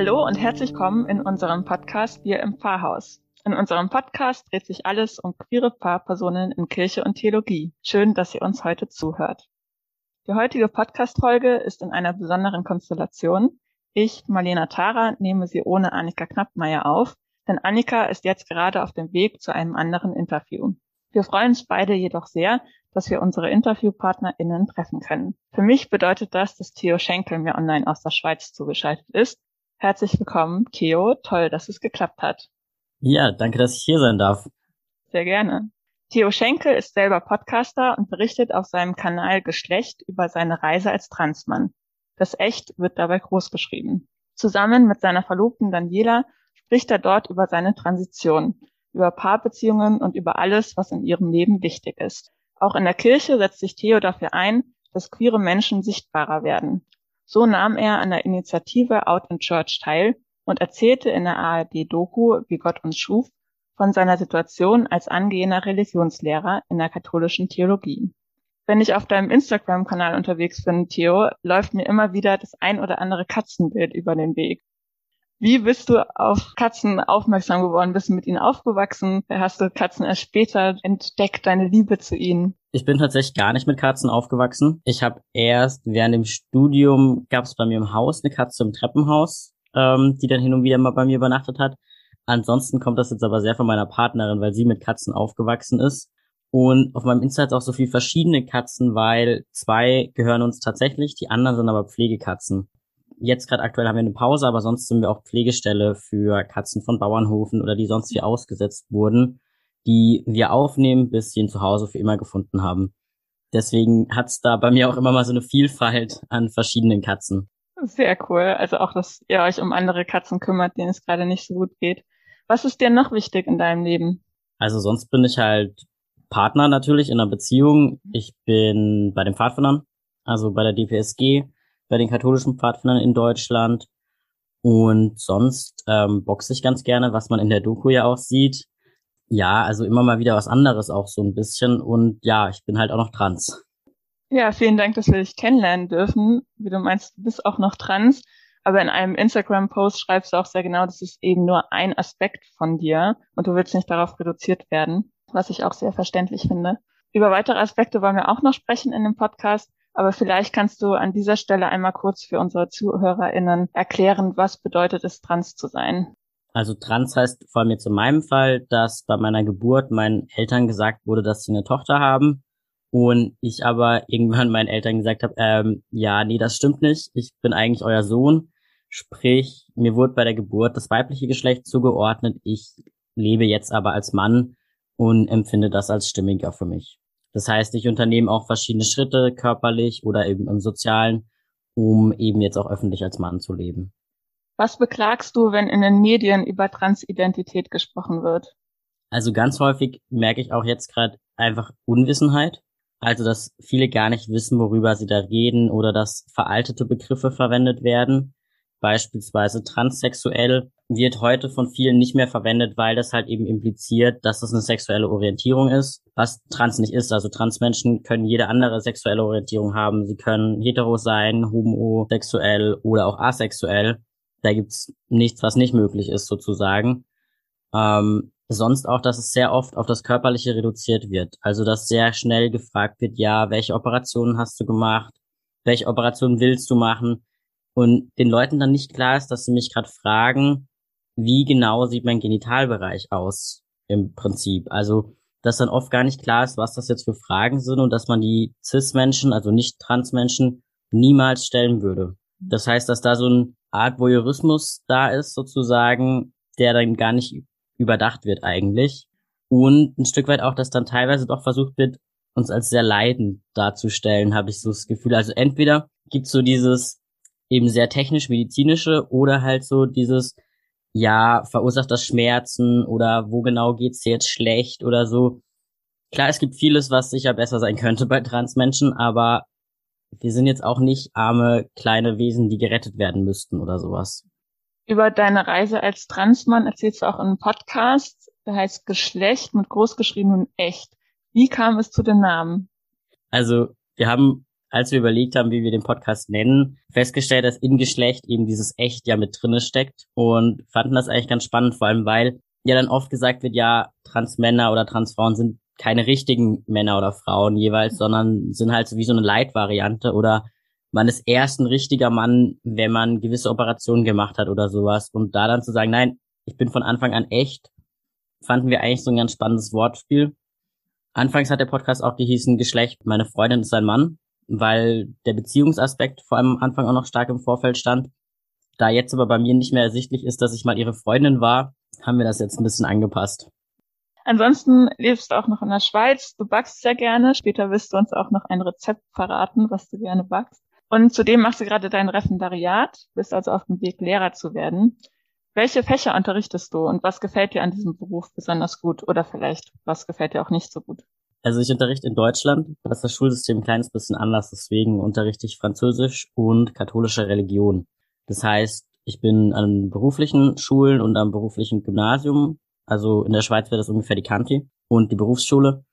Hallo und herzlich willkommen in unserem Podcast Wir im Pfarrhaus. In unserem Podcast dreht sich alles um queere Pfarrpersonen in Kirche und Theologie. Schön, dass ihr uns heute zuhört. Die heutige Podcast-Folge ist in einer besonderen Konstellation. Ich, Marlena Tara, nehme sie ohne Annika Knappmeier auf, denn Annika ist jetzt gerade auf dem Weg zu einem anderen Interview. Wir freuen uns beide jedoch sehr, dass wir unsere InterviewpartnerInnen treffen können. Für mich bedeutet das, dass Theo Schenkel mir online aus der Schweiz zugeschaltet ist. Herzlich willkommen, Theo. Toll, dass es geklappt hat. Ja, danke, dass ich hier sein darf. Sehr gerne. Theo Schenkel ist selber Podcaster und berichtet auf seinem Kanal Geschlecht über seine Reise als Transmann. Das Echt wird dabei groß geschrieben. Zusammen mit seiner Verlobten Daniela spricht er dort über seine Transition, über Paarbeziehungen und über alles, was in ihrem Leben wichtig ist. Auch in der Kirche setzt sich Theo dafür ein, dass queere Menschen sichtbarer werden. So nahm er an der Initiative Out in Church teil und erzählte in der ARD-Doku Wie Gott uns schuf von seiner Situation als angehender Religionslehrer in der katholischen Theologie. Wenn ich auf deinem Instagram-Kanal unterwegs bin, Theo, läuft mir immer wieder das ein oder andere Katzenbild über den Weg. Wie bist du auf Katzen aufmerksam geworden? Bist du mit ihnen aufgewachsen? Hast du Katzen erst später entdeckt, deine Liebe zu ihnen? Ich bin tatsächlich gar nicht mit Katzen aufgewachsen. Ich habe erst während dem Studium, gab es bei mir im Haus eine Katze im Treppenhaus, ähm, die dann hin und wieder mal bei mir übernachtet hat. Ansonsten kommt das jetzt aber sehr von meiner Partnerin, weil sie mit Katzen aufgewachsen ist. Und auf meinem Insta hat auch so viel verschiedene Katzen, weil zwei gehören uns tatsächlich, die anderen sind aber Pflegekatzen. Jetzt gerade aktuell haben wir eine Pause, aber sonst sind wir auch Pflegestelle für Katzen von Bauernhofen oder die sonst hier ausgesetzt wurden, die wir aufnehmen, bis sie ein Zuhause für immer gefunden haben. Deswegen hat's da bei mir auch immer mal so eine Vielfalt an verschiedenen Katzen. Sehr cool. Also auch, dass ihr euch um andere Katzen kümmert, denen es gerade nicht so gut geht. Was ist dir noch wichtig in deinem Leben? Also sonst bin ich halt Partner natürlich in einer Beziehung. Ich bin bei den Pfadfindern, also bei der DPSG bei den katholischen Pfadfindern in Deutschland. Und sonst ähm, boxe ich ganz gerne, was man in der Doku ja auch sieht. Ja, also immer mal wieder was anderes auch so ein bisschen. Und ja, ich bin halt auch noch trans. Ja, vielen Dank, dass wir dich kennenlernen dürfen. Wie du meinst, du bist auch noch trans. Aber in einem Instagram-Post schreibst du auch sehr genau, das ist eben nur ein Aspekt von dir und du willst nicht darauf reduziert werden, was ich auch sehr verständlich finde. Über weitere Aspekte wollen wir auch noch sprechen in dem Podcast. Aber vielleicht kannst du an dieser Stelle einmal kurz für unsere ZuhörerInnen erklären, was bedeutet es, trans zu sein? Also trans heißt vor allem jetzt in meinem Fall, dass bei meiner Geburt meinen Eltern gesagt wurde, dass sie eine Tochter haben und ich aber irgendwann meinen Eltern gesagt habe, ähm, ja, nee, das stimmt nicht, ich bin eigentlich euer Sohn. Sprich, mir wurde bei der Geburt das weibliche Geschlecht zugeordnet, ich lebe jetzt aber als Mann und empfinde das als stimmiger für mich. Das heißt, ich unternehme auch verschiedene Schritte körperlich oder eben im Sozialen, um eben jetzt auch öffentlich als Mann zu leben. Was beklagst du, wenn in den Medien über Transidentität gesprochen wird? Also ganz häufig merke ich auch jetzt gerade einfach Unwissenheit. Also, dass viele gar nicht wissen, worüber sie da reden oder dass veraltete Begriffe verwendet werden beispielsweise transsexuell, wird heute von vielen nicht mehr verwendet, weil das halt eben impliziert, dass das eine sexuelle Orientierung ist, was trans nicht ist. Also Transmenschen können jede andere sexuelle Orientierung haben. Sie können hetero sein, homosexuell oder auch asexuell. Da gibt's nichts, was nicht möglich ist, sozusagen. Ähm, sonst auch, dass es sehr oft auf das Körperliche reduziert wird. Also, dass sehr schnell gefragt wird, ja, welche Operationen hast du gemacht? Welche Operationen willst du machen? Und den Leuten dann nicht klar ist, dass sie mich gerade fragen, wie genau sieht mein Genitalbereich aus im Prinzip. Also, dass dann oft gar nicht klar ist, was das jetzt für Fragen sind und dass man die Cis-Menschen, also nicht Trans-Menschen, niemals stellen würde. Das heißt, dass da so eine Art Voyeurismus da ist, sozusagen, der dann gar nicht überdacht wird eigentlich. Und ein Stück weit auch, dass dann teilweise doch versucht wird, uns als sehr leidend darzustellen, habe ich so das Gefühl. Also entweder gibt's so dieses, eben sehr technisch-medizinische oder halt so dieses, ja, verursacht das Schmerzen oder wo genau geht's dir jetzt schlecht oder so. Klar, es gibt vieles, was sicher besser sein könnte bei Transmenschen, aber wir sind jetzt auch nicht arme kleine Wesen, die gerettet werden müssten oder sowas. Über deine Reise als Transmann erzählst du auch in einem Podcast, der heißt Geschlecht mit großgeschrieben und echt. Wie kam es zu dem Namen? Also, wir haben als wir überlegt haben, wie wir den Podcast nennen, festgestellt, dass in Geschlecht eben dieses Echt ja mit drinne steckt und fanden das eigentlich ganz spannend, vor allem weil ja dann oft gesagt wird, ja, Transmänner oder Transfrauen sind keine richtigen Männer oder Frauen jeweils, sondern sind halt so wie so eine Leitvariante oder man ist erst ein richtiger Mann, wenn man gewisse Operationen gemacht hat oder sowas. Und da dann zu sagen, nein, ich bin von Anfang an echt, fanden wir eigentlich so ein ganz spannendes Wortspiel. Anfangs hat der Podcast auch gehießen Geschlecht, meine Freundin ist ein Mann, weil der Beziehungsaspekt vor allem am Anfang auch noch stark im Vorfeld stand. Da jetzt aber bei mir nicht mehr ersichtlich ist, dass ich mal ihre Freundin war, haben wir das jetzt ein bisschen angepasst. Ansonsten lebst du auch noch in der Schweiz. Du backst sehr gerne. Später wirst du uns auch noch ein Rezept verraten, was du gerne backst. Und zudem machst du gerade dein Referendariat, bist also auf dem Weg, Lehrer zu werden. Welche Fächer unterrichtest du und was gefällt dir an diesem Beruf besonders gut oder vielleicht was gefällt dir auch nicht so gut? Also ich unterrichte in Deutschland, da ist das Schulsystem ein kleines bisschen anders, deswegen unterrichte ich Französisch und katholische Religion. Das heißt, ich bin an beruflichen Schulen und am beruflichen Gymnasium, also in der Schweiz wäre das ungefähr die Kanti und die Berufsschule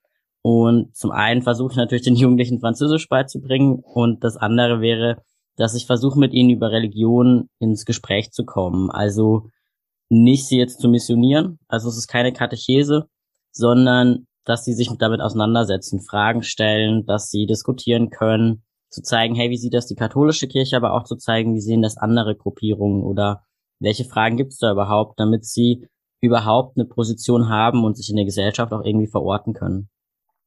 und zum einen versuche ich natürlich den Jugendlichen Französisch beizubringen und das andere wäre, dass ich versuche mit ihnen über Religion ins Gespräch zu kommen. Also nicht sie jetzt zu missionieren, also es ist keine Katechese, sondern dass sie sich damit auseinandersetzen, Fragen stellen, dass sie diskutieren können, zu zeigen, hey, wie sieht das die katholische Kirche, aber auch zu zeigen, wie sehen das andere Gruppierungen oder welche Fragen gibt es da überhaupt, damit sie überhaupt eine Position haben und sich in der Gesellschaft auch irgendwie verorten können.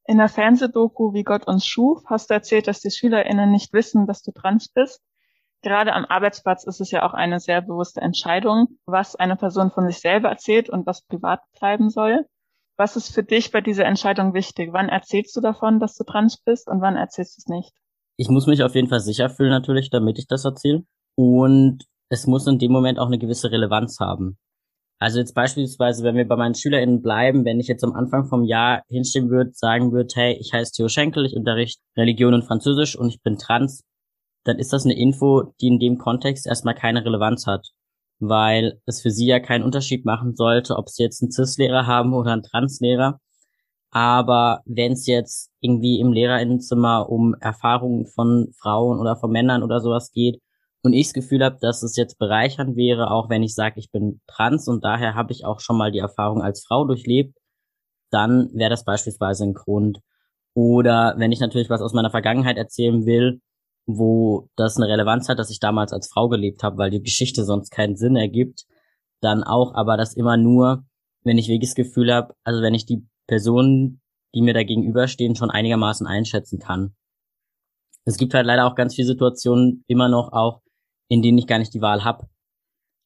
In der Fernsehdoku Wie Gott uns schuf hast du erzählt, dass die SchülerInnen nicht wissen, dass du trans bist. Gerade am Arbeitsplatz ist es ja auch eine sehr bewusste Entscheidung, was eine Person von sich selber erzählt und was privat bleiben soll. Was ist für dich bei dieser Entscheidung wichtig? Wann erzählst du davon, dass du trans bist und wann erzählst du es nicht? Ich muss mich auf jeden Fall sicher fühlen natürlich, damit ich das erzähle. Und es muss in dem Moment auch eine gewisse Relevanz haben. Also jetzt beispielsweise, wenn wir bei meinen SchülerInnen bleiben, wenn ich jetzt am Anfang vom Jahr hinstehen würde, sagen würde, hey, ich heiße Theo Schenkel, ich unterrichte Religion und Französisch und ich bin trans, dann ist das eine Info, die in dem Kontext erstmal keine Relevanz hat. Weil es für sie ja keinen Unterschied machen sollte, ob sie jetzt einen Cis-Lehrer haben oder einen Trans-Lehrer. Aber wenn es jetzt irgendwie im Lehrerinnenzimmer um Erfahrungen von Frauen oder von Männern oder sowas geht, und ich das Gefühl habe, dass es jetzt bereichernd wäre, auch wenn ich sage, ich bin trans und daher habe ich auch schon mal die Erfahrung als Frau durchlebt, dann wäre das beispielsweise ein Grund. Oder wenn ich natürlich was aus meiner Vergangenheit erzählen will, wo das eine Relevanz hat, dass ich damals als Frau gelebt habe, weil die Geschichte sonst keinen Sinn ergibt, dann auch, aber das immer nur, wenn ich wirklich das Gefühl habe, also wenn ich die Personen, die mir da gegenüberstehen, schon einigermaßen einschätzen kann. Es gibt halt leider auch ganz viele Situationen immer noch auch, in denen ich gar nicht die Wahl habe.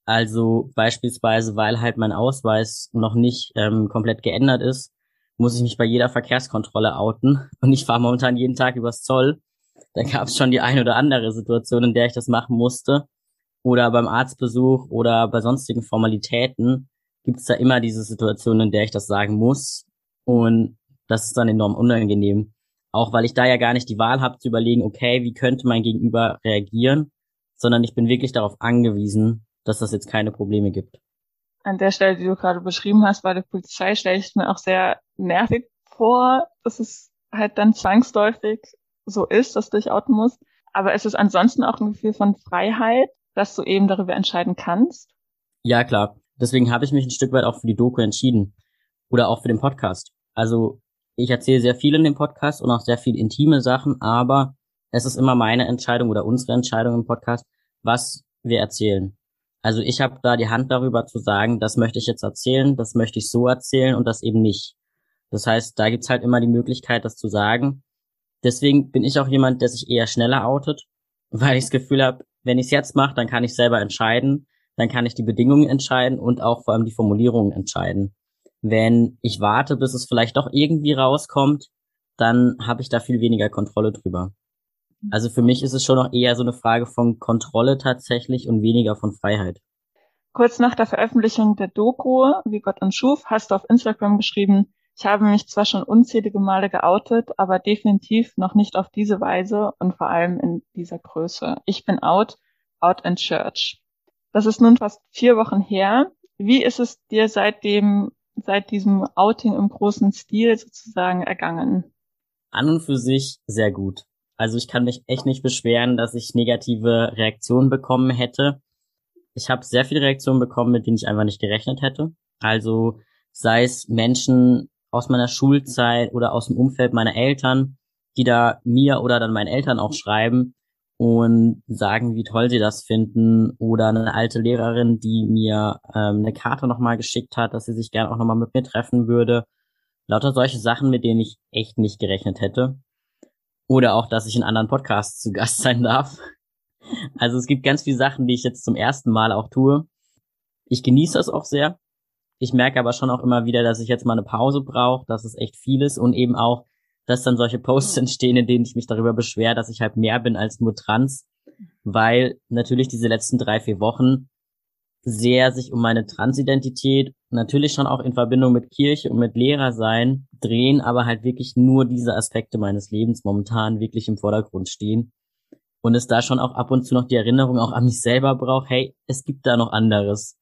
Also beispielsweise, weil halt mein Ausweis noch nicht ähm, komplett geändert ist, muss ich mich bei jeder Verkehrskontrolle outen. Und ich fahre momentan jeden Tag übers Zoll. Da gab es schon die eine oder andere Situation, in der ich das machen musste. Oder beim Arztbesuch oder bei sonstigen Formalitäten gibt es da immer diese Situation, in der ich das sagen muss. Und das ist dann enorm unangenehm. Auch weil ich da ja gar nicht die Wahl habe zu überlegen, okay, wie könnte mein Gegenüber reagieren, sondern ich bin wirklich darauf angewiesen, dass das jetzt keine Probleme gibt. An der Stelle, die du gerade beschrieben hast, bei der Polizei stelle ich mir auch sehr nervig vor, dass es halt dann zwangsläufig so ist, dass du dich outen musst. Aber es ist ansonsten auch ein Gefühl von Freiheit, dass du eben darüber entscheiden kannst. Ja, klar. Deswegen habe ich mich ein Stück weit auch für die Doku entschieden. Oder auch für den Podcast. Also ich erzähle sehr viel in dem Podcast und auch sehr viel intime Sachen, aber es ist immer meine Entscheidung oder unsere Entscheidung im Podcast, was wir erzählen. Also ich habe da die Hand darüber zu sagen, das möchte ich jetzt erzählen, das möchte ich so erzählen und das eben nicht. Das heißt, da gibt's halt immer die Möglichkeit, das zu sagen. Deswegen bin ich auch jemand, der sich eher schneller outet, weil ich das Gefühl habe, wenn ich es jetzt mache, dann kann ich selber entscheiden, dann kann ich die Bedingungen entscheiden und auch vor allem die Formulierungen entscheiden. Wenn ich warte, bis es vielleicht doch irgendwie rauskommt, dann habe ich da viel weniger Kontrolle drüber. Also für mich ist es schon noch eher so eine Frage von Kontrolle tatsächlich und weniger von Freiheit. Kurz nach der Veröffentlichung der Doku, wie Gott uns schuf, hast du auf Instagram geschrieben, ich habe mich zwar schon unzählige Male geoutet, aber definitiv noch nicht auf diese Weise und vor allem in dieser Größe. Ich bin out, out in church. Das ist nun fast vier Wochen her. Wie ist es dir seitdem, seit diesem Outing im großen Stil sozusagen ergangen? An und für sich sehr gut. Also ich kann mich echt nicht beschweren, dass ich negative Reaktionen bekommen hätte. Ich habe sehr viele Reaktionen bekommen, mit denen ich einfach nicht gerechnet hätte. Also sei es Menschen aus meiner Schulzeit oder aus dem Umfeld meiner Eltern, die da mir oder dann meinen Eltern auch schreiben und sagen, wie toll sie das finden. Oder eine alte Lehrerin, die mir ähm, eine Karte nochmal geschickt hat, dass sie sich gerne auch nochmal mit mir treffen würde. Lauter solche Sachen, mit denen ich echt nicht gerechnet hätte. Oder auch, dass ich in anderen Podcasts zu Gast sein darf. Also es gibt ganz viele Sachen, die ich jetzt zum ersten Mal auch tue. Ich genieße das auch sehr. Ich merke aber schon auch immer wieder, dass ich jetzt mal eine Pause brauche, dass es echt viel ist und eben auch, dass dann solche Posts entstehen, in denen ich mich darüber beschwere, dass ich halt mehr bin als nur trans, weil natürlich diese letzten drei, vier Wochen sehr sich um meine Transidentität, natürlich schon auch in Verbindung mit Kirche und mit Lehrer sein, drehen, aber halt wirklich nur diese Aspekte meines Lebens momentan wirklich im Vordergrund stehen. Und es da schon auch ab und zu noch die Erinnerung auch an mich selber braucht, hey, es gibt da noch anderes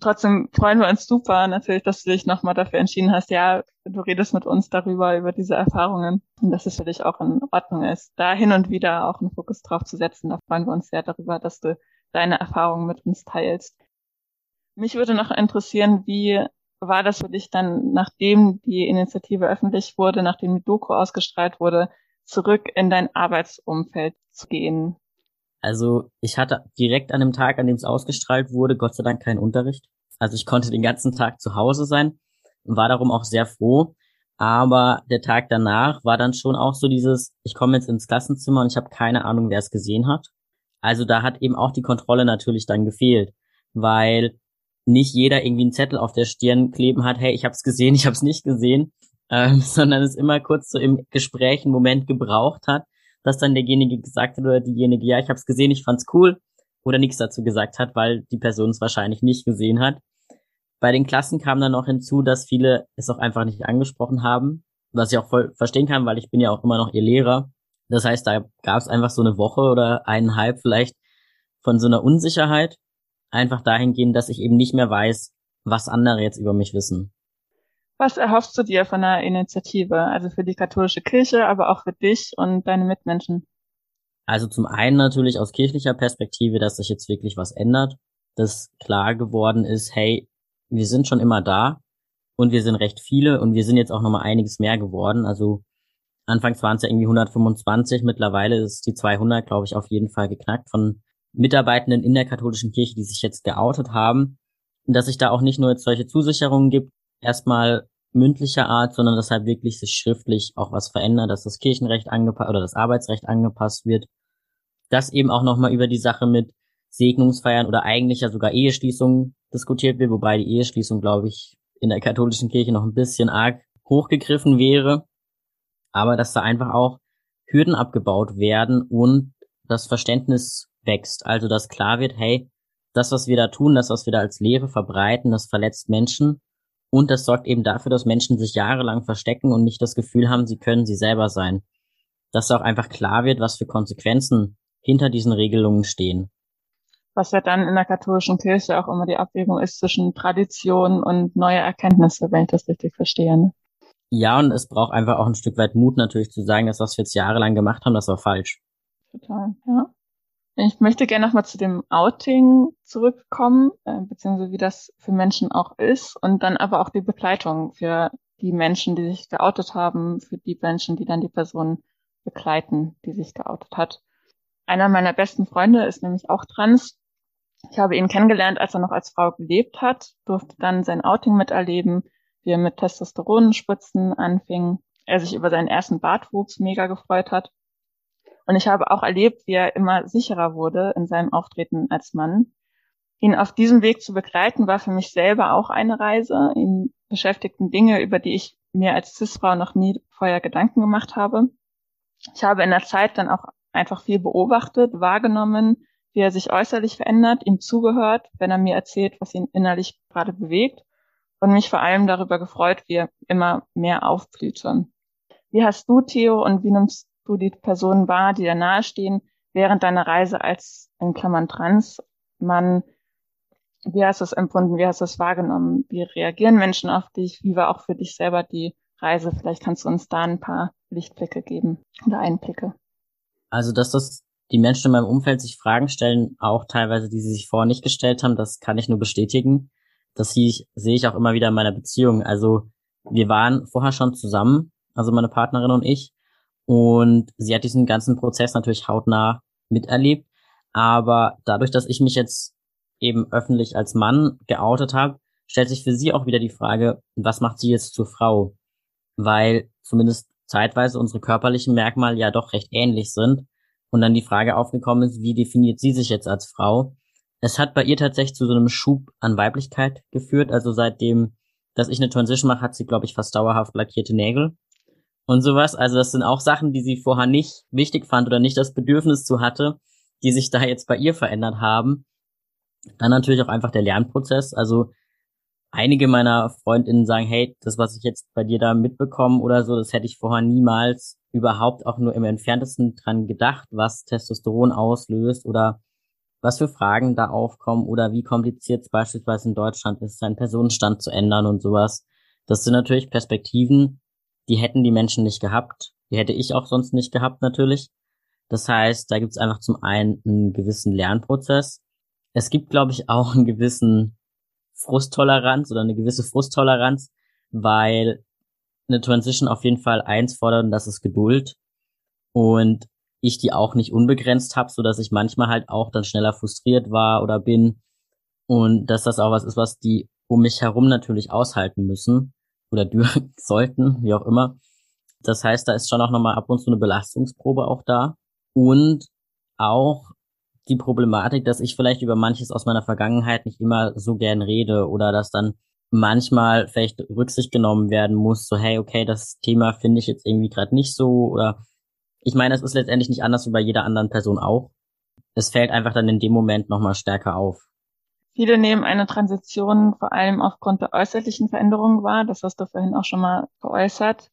trotzdem freuen wir uns super natürlich, dass du dich nochmal dafür entschieden hast, ja, du redest mit uns darüber, über diese Erfahrungen und dass es für dich auch in Ordnung ist, da hin und wieder auch einen Fokus drauf zu setzen. Da freuen wir uns sehr darüber, dass du deine Erfahrungen mit uns teilst. Mich würde noch interessieren, wie war das für dich dann, nachdem die Initiative öffentlich wurde, nachdem die Doku ausgestrahlt wurde, zurück in dein Arbeitsumfeld zu gehen? Also ich hatte direkt an dem Tag, an dem es ausgestrahlt wurde, Gott sei Dank keinen Unterricht. Also ich konnte den ganzen Tag zu Hause sein und war darum auch sehr froh. Aber der Tag danach war dann schon auch so dieses, ich komme jetzt ins Klassenzimmer und ich habe keine Ahnung, wer es gesehen hat. Also da hat eben auch die Kontrolle natürlich dann gefehlt, weil nicht jeder irgendwie einen Zettel auf der Stirn kleben hat, hey, ich habe es gesehen, ich habe es nicht gesehen, ähm, sondern es immer kurz so im Gespräch einen Moment gebraucht hat, dass dann derjenige gesagt hat oder diejenige, ja, ich habe es gesehen, ich fand's cool oder nichts dazu gesagt hat, weil die Person es wahrscheinlich nicht gesehen hat. Bei den Klassen kam dann noch hinzu, dass viele es auch einfach nicht angesprochen haben, was ich auch voll verstehen kann, weil ich bin ja auch immer noch ihr Lehrer. Das heißt, da gab es einfach so eine Woche oder eineinhalb vielleicht von so einer Unsicherheit, einfach dahingehend, dass ich eben nicht mehr weiß, was andere jetzt über mich wissen. Was erhoffst du dir von der Initiative? Also für die katholische Kirche, aber auch für dich und deine Mitmenschen? Also zum einen natürlich aus kirchlicher Perspektive, dass sich jetzt wirklich was ändert, dass klar geworden ist, hey, wir sind schon immer da und wir sind recht viele und wir sind jetzt auch nochmal einiges mehr geworden. Also anfangs waren es ja irgendwie 125, mittlerweile ist die 200, glaube ich, auf jeden Fall geknackt von Mitarbeitenden in der katholischen Kirche, die sich jetzt geoutet haben. Und dass sich da auch nicht nur jetzt solche Zusicherungen gibt, erstmal mündlicher Art, sondern dass halt wirklich sich schriftlich auch was verändert, dass das Kirchenrecht angepasst oder das Arbeitsrecht angepasst wird. Dass eben auch nochmal über die Sache mit Segnungsfeiern oder eigentlich ja sogar Eheschließungen diskutiert wird, wobei die Eheschließung, glaube ich, in der katholischen Kirche noch ein bisschen arg hochgegriffen wäre. Aber dass da einfach auch Hürden abgebaut werden und das Verständnis wächst. Also dass klar wird, hey, das, was wir da tun, das, was wir da als Lehre verbreiten, das verletzt Menschen und das sorgt eben dafür, dass Menschen sich jahrelang verstecken und nicht das Gefühl haben, sie können sie selber sein. Dass auch einfach klar wird, was für Konsequenzen hinter diesen Regelungen stehen. Was ja dann in der katholischen Kirche auch immer die Abwägung ist zwischen Tradition und neue Erkenntnisse, wenn ich das richtig verstehe. Ne? Ja, und es braucht einfach auch ein Stück weit Mut natürlich zu sagen, dass was wir jetzt jahrelang gemacht haben, das war falsch. Total, ja. Ich möchte gerne nochmal zu dem Outing zurückkommen, äh, beziehungsweise wie das für Menschen auch ist und dann aber auch die Begleitung für die Menschen, die sich geoutet haben, für die Menschen, die dann die Person begleiten, die sich geoutet hat. Einer meiner besten Freunde ist nämlich auch trans. Ich habe ihn kennengelernt, als er noch als Frau gelebt hat, durfte dann sein Outing miterleben, wie er mit Testosteronspritzen anfing, er sich über seinen ersten Bartwuchs mega gefreut hat und ich habe auch erlebt, wie er immer sicherer wurde in seinem Auftreten als Mann. Ihn auf diesem Weg zu begleiten, war für mich selber auch eine Reise. Ihn beschäftigten Dinge, über die ich mir als Cis-Frau noch nie vorher Gedanken gemacht habe. Ich habe in der Zeit dann auch einfach viel beobachtet, wahrgenommen, wie er sich äußerlich verändert, ihm zugehört, wenn er mir erzählt, was ihn innerlich gerade bewegt und mich vor allem darüber gefreut, wie er immer mehr aufblühte. Wie hast du, Theo, und wie nimmst du die Personen wahr, die dir nahestehen, während deiner Reise als, in Klammern trans, Mann, wie hast du es empfunden, wie hast du es wahrgenommen, wie reagieren Menschen auf dich, wie war auch für dich selber die Reise, vielleicht kannst du uns da ein paar Lichtblicke geben oder Einblicke. Also, dass das die Menschen in meinem Umfeld sich Fragen stellen, auch teilweise, die sie sich vorher nicht gestellt haben, das kann ich nur bestätigen. Das sehe ich auch immer wieder in meiner Beziehung. Also wir waren vorher schon zusammen, also meine Partnerin und ich, und sie hat diesen ganzen Prozess natürlich hautnah miterlebt. Aber dadurch, dass ich mich jetzt eben öffentlich als Mann geoutet habe, stellt sich für sie auch wieder die Frage, was macht sie jetzt zur Frau? Weil zumindest zeitweise unsere körperlichen Merkmale ja doch recht ähnlich sind und dann die Frage aufgekommen ist, wie definiert sie sich jetzt als Frau? Es hat bei ihr tatsächlich zu so einem Schub an Weiblichkeit geführt. Also seitdem, dass ich eine Transition mache, hat sie, glaube ich, fast dauerhaft lackierte Nägel und sowas. Also das sind auch Sachen, die sie vorher nicht wichtig fand oder nicht das Bedürfnis zu hatte, die sich da jetzt bei ihr verändert haben. Dann natürlich auch einfach der Lernprozess. Also einige meiner Freundinnen sagen, hey, das, was ich jetzt bei dir da mitbekommen oder so, das hätte ich vorher niemals überhaupt auch nur im entferntesten dran gedacht, was Testosteron auslöst oder was für Fragen da aufkommen oder wie kompliziert es beispielsweise in Deutschland ist, seinen Personenstand zu ändern und sowas. Das sind natürlich Perspektiven, die hätten die Menschen nicht gehabt. Die hätte ich auch sonst nicht gehabt natürlich. Das heißt, da gibt es einfach zum einen einen gewissen Lernprozess. Es gibt, glaube ich, auch einen gewissen Frusttoleranz oder eine gewisse Frusttoleranz, weil eine Transition auf jeden Fall eins fordert, und das ist Geduld. Und ich die auch nicht unbegrenzt habe, so dass ich manchmal halt auch dann schneller frustriert war oder bin. Und dass das auch was ist, was die um mich herum natürlich aushalten müssen oder dürfen, sollten, wie auch immer. Das heißt, da ist schon auch nochmal ab und zu eine Belastungsprobe auch da. Und auch die Problematik, dass ich vielleicht über manches aus meiner Vergangenheit nicht immer so gern rede oder dass dann manchmal vielleicht Rücksicht genommen werden muss, so hey, okay, das Thema finde ich jetzt irgendwie gerade nicht so oder ich meine, es ist letztendlich nicht anders wie bei jeder anderen Person auch. Es fällt einfach dann in dem Moment nochmal stärker auf. Viele nehmen eine Transition vor allem aufgrund der äußerlichen Veränderungen wahr. Das hast du vorhin auch schon mal geäußert.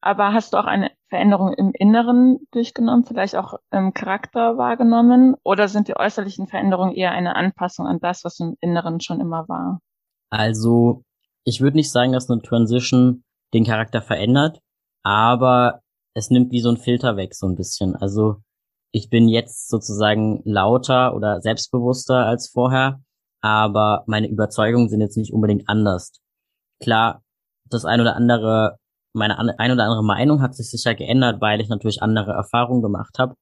Aber hast du auch eine Veränderung im Inneren durchgenommen, vielleicht auch im Charakter wahrgenommen? Oder sind die äußerlichen Veränderungen eher eine Anpassung an das, was im Inneren schon immer war? Also, ich würde nicht sagen, dass eine Transition den Charakter verändert, aber es nimmt wie so ein Filter weg, so ein bisschen. Also ich bin jetzt sozusagen lauter oder selbstbewusster als vorher, aber meine Überzeugungen sind jetzt nicht unbedingt anders. Klar, das ein oder andere, meine ein oder andere Meinung hat sich sicher geändert, weil ich natürlich andere Erfahrungen gemacht habe.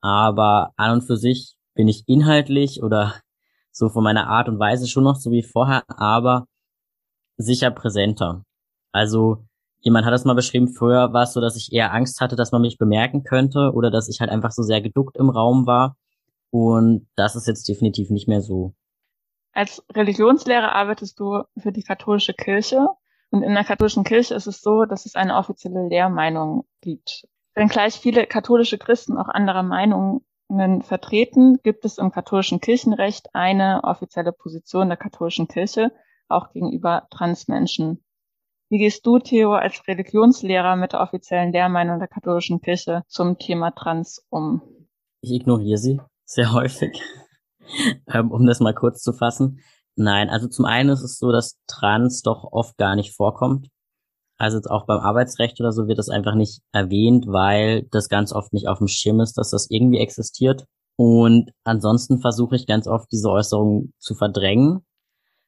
Aber an und für sich bin ich inhaltlich oder so von meiner Art und Weise schon noch so wie vorher, aber sicher präsenter. Also jemand hat das mal beschrieben, früher war es so, dass ich eher Angst hatte, dass man mich bemerken könnte oder dass ich halt einfach so sehr geduckt im Raum war. Und das ist jetzt definitiv nicht mehr so. Als Religionslehrer arbeitest du für die katholische Kirche. Und in der katholischen Kirche ist es so, dass es eine offizielle Lehrmeinung gibt. Wenngleich viele katholische Christen auch anderer Meinungen vertreten, gibt es im katholischen Kirchenrecht eine offizielle Position der katholischen Kirche, auch gegenüber Transmenschen. Wie gehst du, Theo, als Religionslehrer mit der offiziellen Lehrmeinung der katholischen Kirche zum Thema Trans um? Ich ignoriere sie sehr häufig, ähm, um das mal kurz zu fassen. Nein, also zum einen ist es so, dass Trans doch oft gar nicht vorkommt. Also auch beim Arbeitsrecht oder so wird das einfach nicht erwähnt, weil das ganz oft nicht auf dem Schirm ist, dass das irgendwie existiert. Und ansonsten versuche ich ganz oft diese Äußerungen zu verdrängen,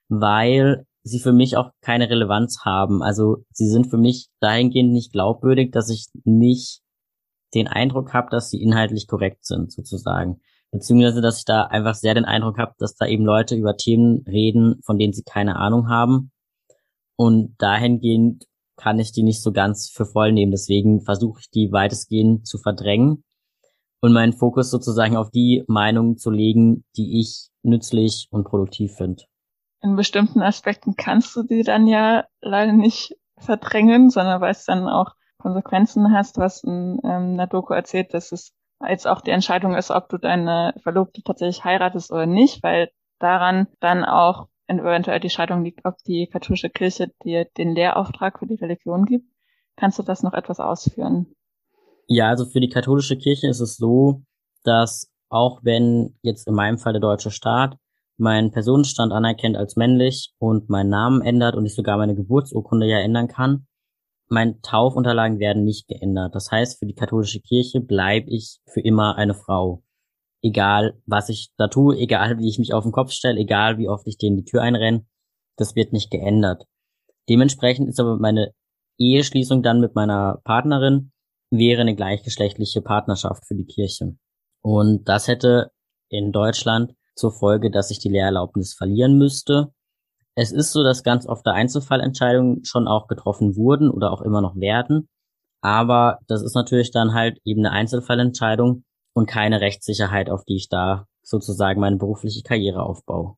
weil sie für mich auch keine Relevanz haben. Also sie sind für mich dahingehend nicht glaubwürdig, dass ich nicht den Eindruck habe, dass sie inhaltlich korrekt sind, sozusagen. Beziehungsweise, dass ich da einfach sehr den Eindruck habe, dass da eben Leute über Themen reden, von denen sie keine Ahnung haben. Und dahingehend kann ich die nicht so ganz für voll nehmen. Deswegen versuche ich die weitestgehend zu verdrängen und meinen Fokus sozusagen auf die Meinungen zu legen, die ich nützlich und produktiv finde in bestimmten Aspekten kannst du die dann ja leider nicht verdrängen, sondern weil es dann auch Konsequenzen hast. Hast in ähm, einer Doku erzählt, dass es jetzt auch die Entscheidung ist, ob du deine Verlobte tatsächlich heiratest oder nicht, weil daran dann auch eventuell die Scheidung liegt, ob die katholische Kirche dir den Lehrauftrag für die Religion gibt. Kannst du das noch etwas ausführen? Ja, also für die katholische Kirche ist es so, dass auch wenn jetzt in meinem Fall der deutsche Staat meinen Personenstand anerkennt als männlich und meinen Namen ändert und ich sogar meine Geburtsurkunde ja ändern kann, meine Taufunterlagen werden nicht geändert. Das heißt, für die katholische Kirche bleibe ich für immer eine Frau. Egal, was ich da tue, egal, wie ich mich auf den Kopf stelle, egal, wie oft ich denen die Tür einrenne, das wird nicht geändert. Dementsprechend ist aber meine Eheschließung dann mit meiner Partnerin wäre eine gleichgeschlechtliche Partnerschaft für die Kirche. Und das hätte in Deutschland zur Folge, dass ich die Lehrerlaubnis verlieren müsste. Es ist so, dass ganz oft Einzelfallentscheidungen schon auch getroffen wurden oder auch immer noch werden. Aber das ist natürlich dann halt eben eine Einzelfallentscheidung und keine Rechtssicherheit, auf die ich da sozusagen meine berufliche Karriere aufbaue.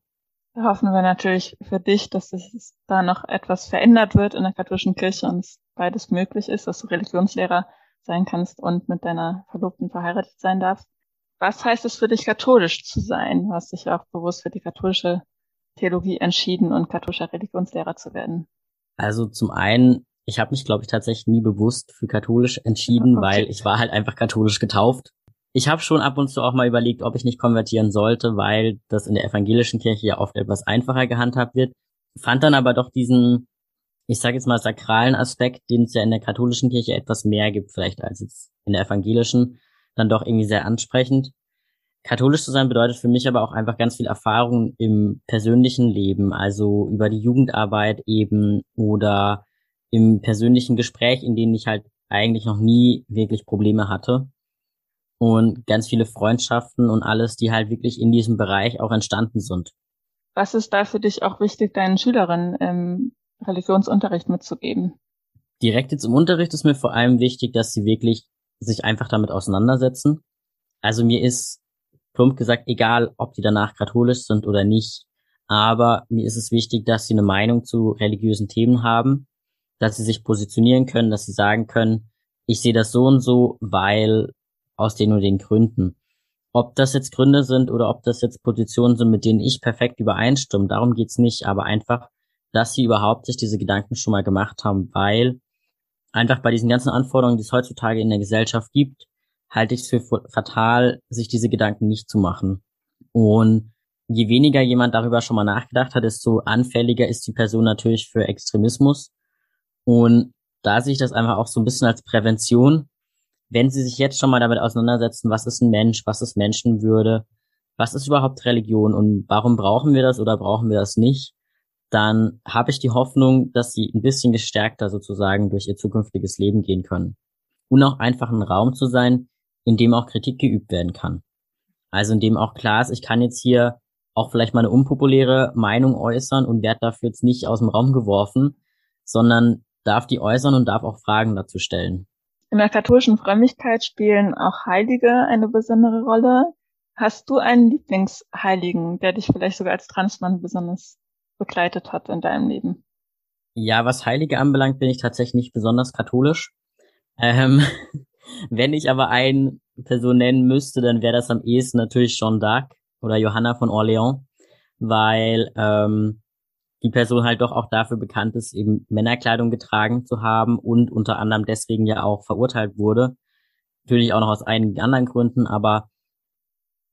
Da hoffen wir natürlich für dich, dass es da noch etwas verändert wird in der katholischen Kirche und es beides möglich ist, dass du Religionslehrer sein kannst und mit deiner Verlobten verheiratet sein darfst. Was heißt es für dich, katholisch zu sein? Du hast dich auch bewusst für die katholische Theologie entschieden und katholischer Religionslehrer zu werden. Also zum einen, ich habe mich, glaube ich, tatsächlich nie bewusst für katholisch entschieden, okay. weil ich war halt einfach katholisch getauft. Ich habe schon ab und zu auch mal überlegt, ob ich nicht konvertieren sollte, weil das in der evangelischen Kirche ja oft etwas einfacher gehandhabt wird. Fand dann aber doch diesen, ich sage jetzt mal, sakralen Aspekt, den es ja in der katholischen Kirche etwas mehr gibt, vielleicht als jetzt in der evangelischen dann doch irgendwie sehr ansprechend. Katholisch zu sein bedeutet für mich aber auch einfach ganz viel Erfahrung im persönlichen Leben, also über die Jugendarbeit eben oder im persönlichen Gespräch, in denen ich halt eigentlich noch nie wirklich Probleme hatte. Und ganz viele Freundschaften und alles, die halt wirklich in diesem Bereich auch entstanden sind. Was ist da für dich auch wichtig, deinen Schülerinnen im Religionsunterricht mitzugeben? Direkt jetzt im Unterricht ist mir vor allem wichtig, dass sie wirklich sich einfach damit auseinandersetzen. Also mir ist plump gesagt egal, ob die danach katholisch sind oder nicht. Aber mir ist es wichtig, dass sie eine Meinung zu religiösen Themen haben, dass sie sich positionieren können, dass sie sagen können, ich sehe das so und so, weil aus den und den Gründen. Ob das jetzt Gründe sind oder ob das jetzt Positionen sind, mit denen ich perfekt übereinstimme, darum geht's nicht, aber einfach, dass sie überhaupt sich diese Gedanken schon mal gemacht haben, weil einfach bei diesen ganzen Anforderungen, die es heutzutage in der Gesellschaft gibt, halte ich es für fatal, sich diese Gedanken nicht zu machen. Und je weniger jemand darüber schon mal nachgedacht hat, desto anfälliger ist die Person natürlich für Extremismus. Und da sehe ich das einfach auch so ein bisschen als Prävention. Wenn Sie sich jetzt schon mal damit auseinandersetzen, was ist ein Mensch, was ist Menschenwürde, was ist überhaupt Religion und warum brauchen wir das oder brauchen wir das nicht, dann habe ich die Hoffnung, dass sie ein bisschen gestärkter sozusagen durch ihr zukünftiges Leben gehen können. Und auch einfach ein Raum zu sein, in dem auch Kritik geübt werden kann. Also in dem auch klar ist, ich kann jetzt hier auch vielleicht mal eine unpopuläre Meinung äußern und werde dafür jetzt nicht aus dem Raum geworfen, sondern darf die äußern und darf auch Fragen dazu stellen. In der katholischen Frömmigkeit spielen auch Heilige eine besondere Rolle. Hast du einen Lieblingsheiligen, der dich vielleicht sogar als Transmann besonders begleitet hat in deinem Leben? Ja, was Heilige anbelangt, bin ich tatsächlich nicht besonders katholisch. Ähm, wenn ich aber eine Person nennen müsste, dann wäre das am ehesten natürlich Jeanne d'Arc oder Johanna von Orléans, weil ähm, die Person halt doch auch dafür bekannt ist, eben Männerkleidung getragen zu haben und unter anderem deswegen ja auch verurteilt wurde. Natürlich auch noch aus einigen anderen Gründen, aber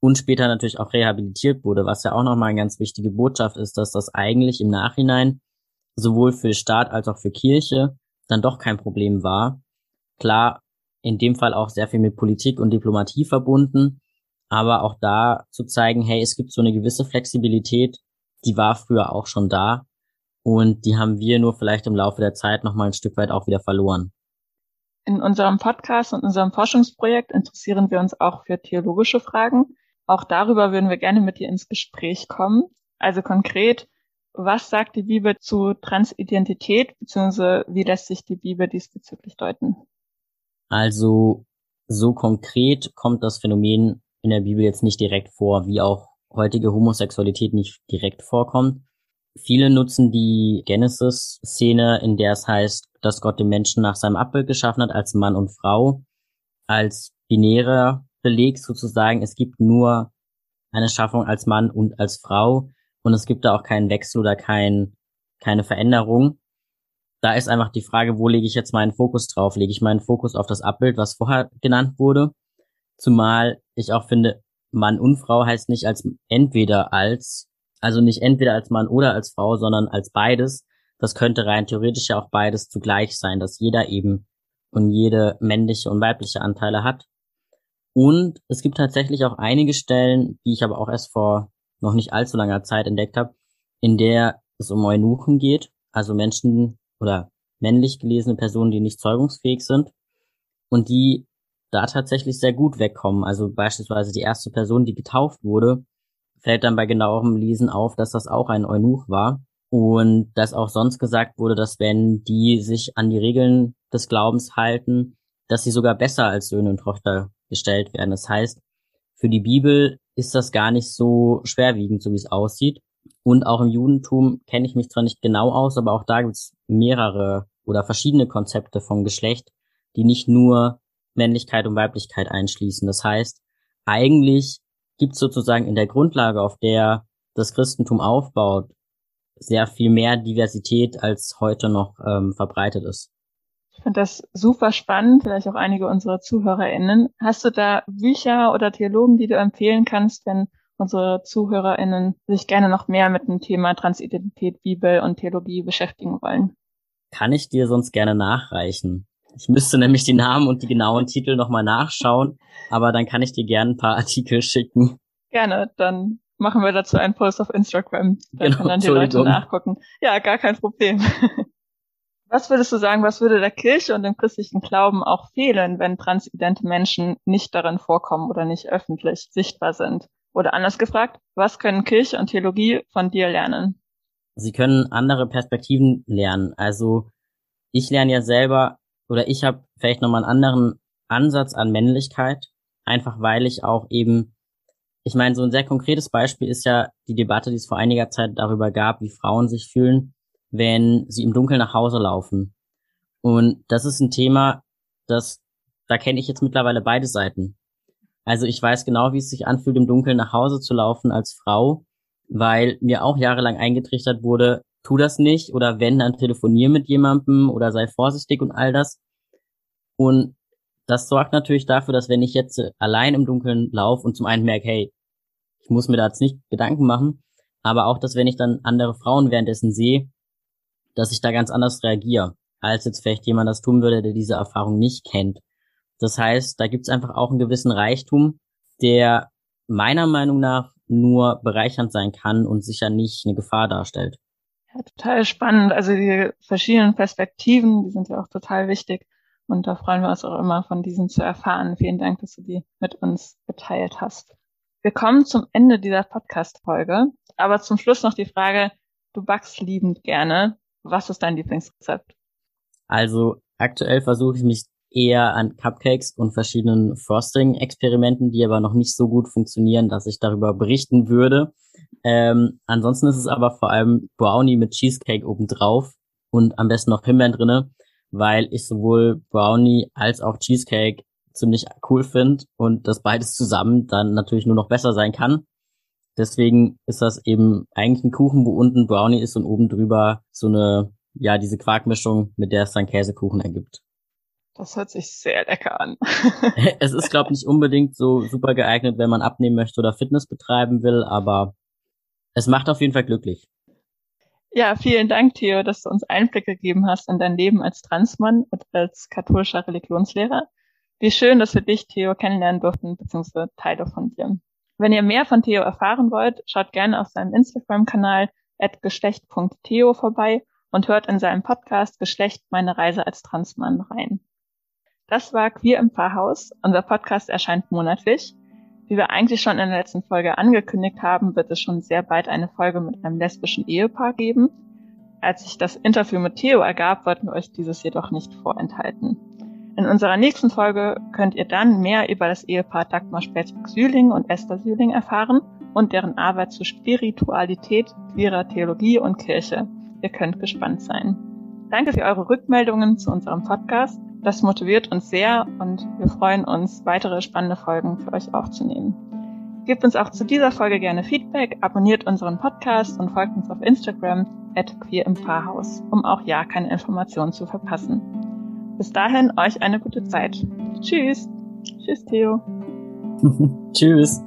und später natürlich auch rehabilitiert wurde, was ja auch nochmal eine ganz wichtige Botschaft ist, dass das eigentlich im Nachhinein sowohl für Staat als auch für Kirche dann doch kein Problem war. Klar, in dem Fall auch sehr viel mit Politik und Diplomatie verbunden, aber auch da zu zeigen, hey, es gibt so eine gewisse Flexibilität, die war früher auch schon da und die haben wir nur vielleicht im Laufe der Zeit nochmal ein Stück weit auch wieder verloren. In unserem Podcast und unserem Forschungsprojekt interessieren wir uns auch für theologische Fragen. Auch darüber würden wir gerne mit dir ins Gespräch kommen. Also konkret, was sagt die Bibel zu Transidentität, beziehungsweise wie lässt sich die Bibel diesbezüglich deuten? Also so konkret kommt das Phänomen in der Bibel jetzt nicht direkt vor, wie auch heutige Homosexualität nicht direkt vorkommt. Viele nutzen die Genesis-Szene, in der es heißt, dass Gott den Menschen nach seinem Abbild geschaffen hat, als Mann und Frau, als binärer belegt sozusagen, es gibt nur eine Schaffung als Mann und als Frau und es gibt da auch keinen Wechsel oder kein, keine Veränderung. Da ist einfach die Frage, wo lege ich jetzt meinen Fokus drauf? Lege ich meinen Fokus auf das Abbild, was vorher genannt wurde? Zumal ich auch finde, Mann und Frau heißt nicht als entweder als, also nicht entweder als Mann oder als Frau, sondern als beides, das könnte rein theoretisch ja auch beides zugleich sein, dass jeder eben und jede männliche und weibliche Anteile hat. Und es gibt tatsächlich auch einige Stellen, die ich aber auch erst vor noch nicht allzu langer Zeit entdeckt habe, in der es um Eunuchen geht, also Menschen oder männlich gelesene Personen, die nicht zeugungsfähig sind und die da tatsächlich sehr gut wegkommen. Also beispielsweise die erste Person, die getauft wurde, fällt dann bei genauerem Lesen auf, dass das auch ein Eunuch war. Und dass auch sonst gesagt wurde, dass wenn die sich an die Regeln des Glaubens halten, dass sie sogar besser als Söhne und Tochter gestellt werden. Das heißt, für die Bibel ist das gar nicht so schwerwiegend, so wie es aussieht. Und auch im Judentum kenne ich mich zwar nicht genau aus, aber auch da gibt es mehrere oder verschiedene Konzepte vom Geschlecht, die nicht nur Männlichkeit und Weiblichkeit einschließen. Das heißt, eigentlich gibt es sozusagen in der Grundlage, auf der das Christentum aufbaut, sehr viel mehr Diversität als heute noch ähm, verbreitet ist. Ich finde das super spannend, vielleicht auch einige unserer ZuhörerInnen. Hast du da Bücher oder Theologen, die du empfehlen kannst, wenn unsere ZuhörerInnen sich gerne noch mehr mit dem Thema Transidentität, Bibel und Theologie beschäftigen wollen? Kann ich dir sonst gerne nachreichen. Ich müsste nämlich die Namen und die genauen Titel nochmal nachschauen, aber dann kann ich dir gerne ein paar Artikel schicken. Gerne, dann machen wir dazu einen Post auf Instagram. Da genau, können dann die Leute nachgucken. Ja, gar kein Problem. Was würdest du sagen, was würde der Kirche und dem christlichen Glauben auch fehlen, wenn transidente Menschen nicht darin vorkommen oder nicht öffentlich sichtbar sind? Oder anders gefragt, was können Kirche und Theologie von dir lernen? Sie können andere Perspektiven lernen. Also ich lerne ja selber oder ich habe vielleicht nochmal einen anderen Ansatz an Männlichkeit, einfach weil ich auch eben, ich meine, so ein sehr konkretes Beispiel ist ja die Debatte, die es vor einiger Zeit darüber gab, wie Frauen sich fühlen, wenn sie im Dunkeln nach Hause laufen. Und das ist ein Thema, das, da kenne ich jetzt mittlerweile beide Seiten. Also ich weiß genau, wie es sich anfühlt, im Dunkeln nach Hause zu laufen als Frau, weil mir auch jahrelang eingetrichtert wurde, tu das nicht oder wenn, dann telefonier mit jemandem oder sei vorsichtig und all das. Und das sorgt natürlich dafür, dass wenn ich jetzt allein im Dunkeln laufe und zum einen merke, hey, ich muss mir da jetzt nicht Gedanken machen, aber auch, dass wenn ich dann andere Frauen währenddessen sehe, dass ich da ganz anders reagiere, als jetzt vielleicht jemand das tun würde, der diese Erfahrung nicht kennt. Das heißt, da gibt's einfach auch einen gewissen Reichtum, der meiner Meinung nach nur bereichernd sein kann und sicher nicht eine Gefahr darstellt. Ja, total spannend. Also die verschiedenen Perspektiven, die sind ja auch total wichtig. Und da freuen wir uns auch immer, von diesen zu erfahren. Vielen Dank, dass du die mit uns geteilt hast. Wir kommen zum Ende dieser Podcast-Folge. Aber zum Schluss noch die Frage, du backst liebend gerne. Was ist dein Lieblingsrezept? Also aktuell versuche ich mich eher an Cupcakes und verschiedenen Frosting-Experimenten, die aber noch nicht so gut funktionieren, dass ich darüber berichten würde. Ähm, ansonsten ist es aber vor allem Brownie mit Cheesecake obendrauf und am besten noch Himbeeren drinne, weil ich sowohl Brownie als auch Cheesecake ziemlich cool finde und das beides zusammen dann natürlich nur noch besser sein kann. Deswegen ist das eben eigentlich ein Kuchen, wo unten Brownie ist und oben drüber so eine, ja, diese Quarkmischung, mit der es dann Käsekuchen ergibt. Das hört sich sehr lecker an. es ist, glaube ich, nicht unbedingt so super geeignet, wenn man abnehmen möchte oder Fitness betreiben will, aber es macht auf jeden Fall glücklich. Ja, vielen Dank, Theo, dass du uns Einblick gegeben hast in dein Leben als Transmann und als katholischer Religionslehrer. Wie schön, dass wir dich, Theo, kennenlernen durften, beziehungsweise Teile von dir. Wenn ihr mehr von Theo erfahren wollt, schaut gerne auf seinem Instagram-Kanal geschlecht.theo vorbei und hört in seinem Podcast Geschlecht meine Reise als Transmann rein. Das war Queer im Pfarrhaus. Unser Podcast erscheint monatlich. Wie wir eigentlich schon in der letzten Folge angekündigt haben, wird es schon sehr bald eine Folge mit einem lesbischen Ehepaar geben. Als sich das Interview mit Theo ergab, wollten wir euch dieses jedoch nicht vorenthalten. In unserer nächsten Folge könnt ihr dann mehr über das Ehepaar Dagmar Spätzberg-Sühling und Esther Sühling erfahren und deren Arbeit zu Spiritualität, queerer Theologie und Kirche. Ihr könnt gespannt sein. Danke für eure Rückmeldungen zu unserem Podcast. Das motiviert uns sehr und wir freuen uns, weitere spannende Folgen für euch aufzunehmen. Gebt uns auch zu dieser Folge gerne Feedback, abonniert unseren Podcast und folgt uns auf Instagram at queer im Pfarrhaus, um auch ja keine Informationen zu verpassen. Bis dahin euch eine gute Zeit. Tschüss. Tschüss, Theo. Tschüss.